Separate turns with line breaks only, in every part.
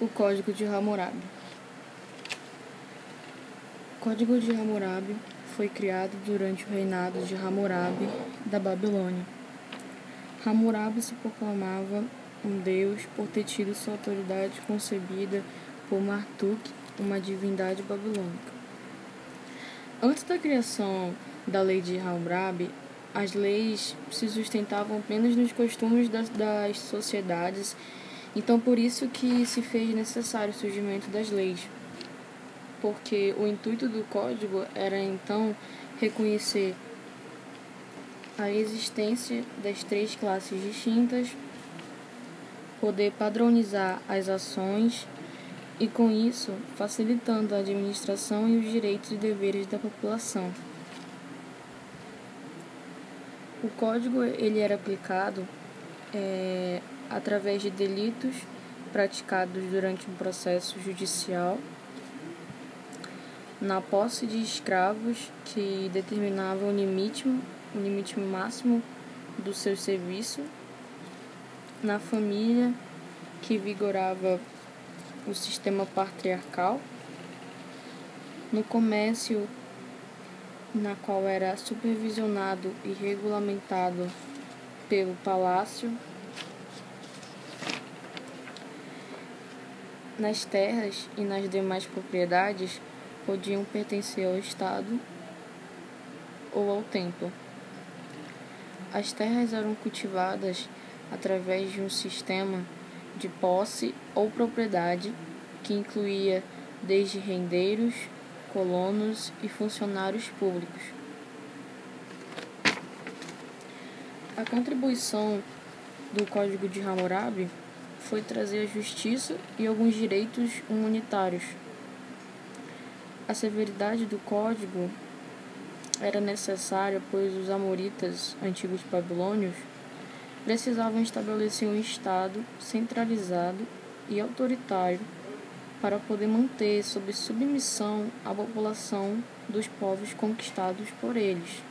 O Código de Hammurabi. O Código de Hammurabi foi criado durante o reinado de Hammurabi da Babilônia. Hammurabi se proclamava um deus por ter tido sua autoridade concebida por Marduk, uma divindade babilônica. Antes da criação da lei de Hammurabi, as leis se sustentavam apenas nos costumes das, das sociedades então, por isso que se fez necessário o surgimento das leis, porque o intuito do código era então reconhecer a existência das três classes distintas, poder padronizar as ações e, com isso, facilitando a administração e os direitos e deveres da população. O código ele era aplicado é, através de delitos praticados durante um processo judicial, na posse de escravos que determinavam o limite, o limite máximo do seu serviço, na família que vigorava o sistema patriarcal, no comércio na qual era supervisionado e regulamentado pelo palácio nas terras e nas demais propriedades podiam pertencer ao Estado ou ao templo. As terras eram cultivadas através de um sistema de posse ou propriedade que incluía desde rendeiros, colonos e funcionários públicos. A contribuição do Código de Hammurabi foi trazer a justiça e alguns direitos humanitários. A severidade do código era necessária, pois os amoritas, antigos babilônios, precisavam estabelecer um Estado centralizado e autoritário para poder manter sob submissão a população dos povos conquistados por eles.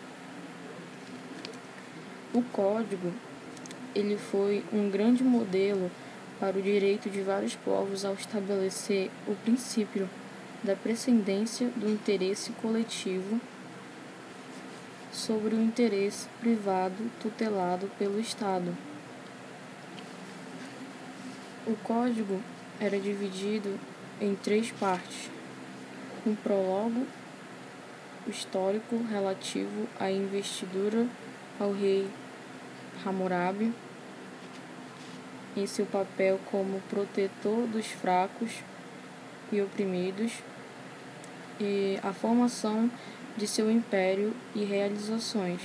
O código ele foi um grande modelo para o direito de vários povos ao estabelecer o princípio da precedência do interesse coletivo sobre o interesse privado tutelado pelo Estado. O código era dividido em três partes: um prólogo histórico relativo à investidura ao rei Hammurabi em seu papel como protetor dos fracos e oprimidos, e a formação de seu império e realizações.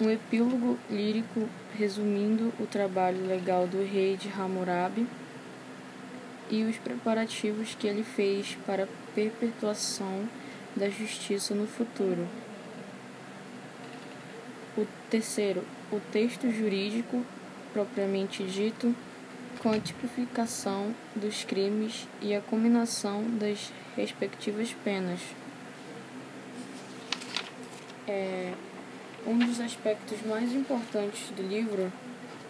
Um epílogo lírico resumindo o trabalho legal do rei de Hammurabi e os preparativos que ele fez para a perpetuação da justiça no futuro. O terceiro, o texto jurídico propriamente dito, com a tipificação dos crimes e a combinação das respectivas penas. É, um dos aspectos mais importantes do livro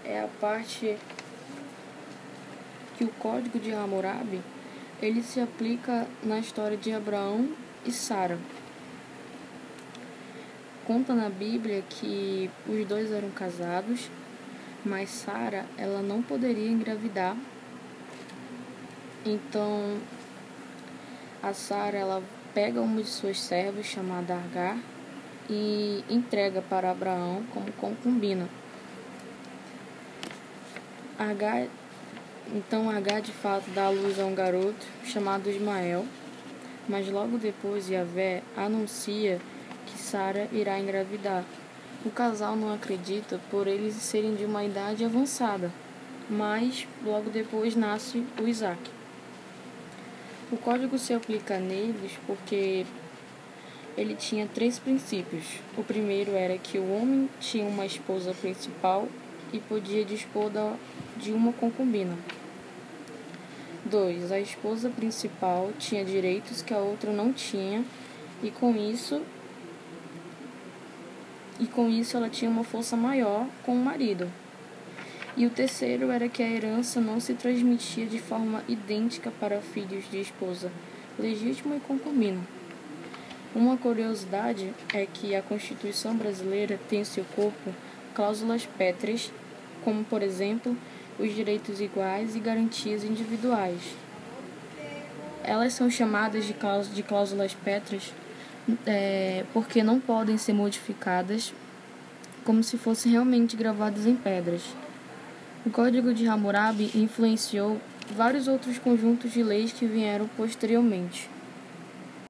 é a parte que o Código de Hammurabi ele se aplica na história de Abraão e Sara conta na Bíblia que os dois eram casados, mas Sara ela não poderia engravidar. Então a Sara ela pega uma de suas servas chamada Agar e entrega para Abraão como concubina. Agar, então Agar de fato dá à luz a um garoto chamado Ismael, mas logo depois Yahvé anuncia Sara irá engravidar. O casal não acredita por eles serem de uma idade avançada, mas logo depois nasce o Isaac. O código se aplica neles porque ele tinha três princípios. O primeiro era que o homem tinha uma esposa principal e podia dispor de uma concubina. 2. A esposa principal tinha direitos que a outra não tinha, e com isso e com isso ela tinha uma força maior com o marido. E o terceiro era que a herança não se transmitia de forma idêntica para filhos de esposa legítima e concubina. Uma curiosidade é que a Constituição brasileira tem em seu corpo cláusulas pétreas, como, por exemplo, os direitos iguais e garantias individuais. Elas são chamadas de, cláusulas pétreas é, porque não podem ser modificadas como se fossem realmente gravadas em pedras. O Código de Hammurabi influenciou vários outros conjuntos de leis que vieram posteriormente.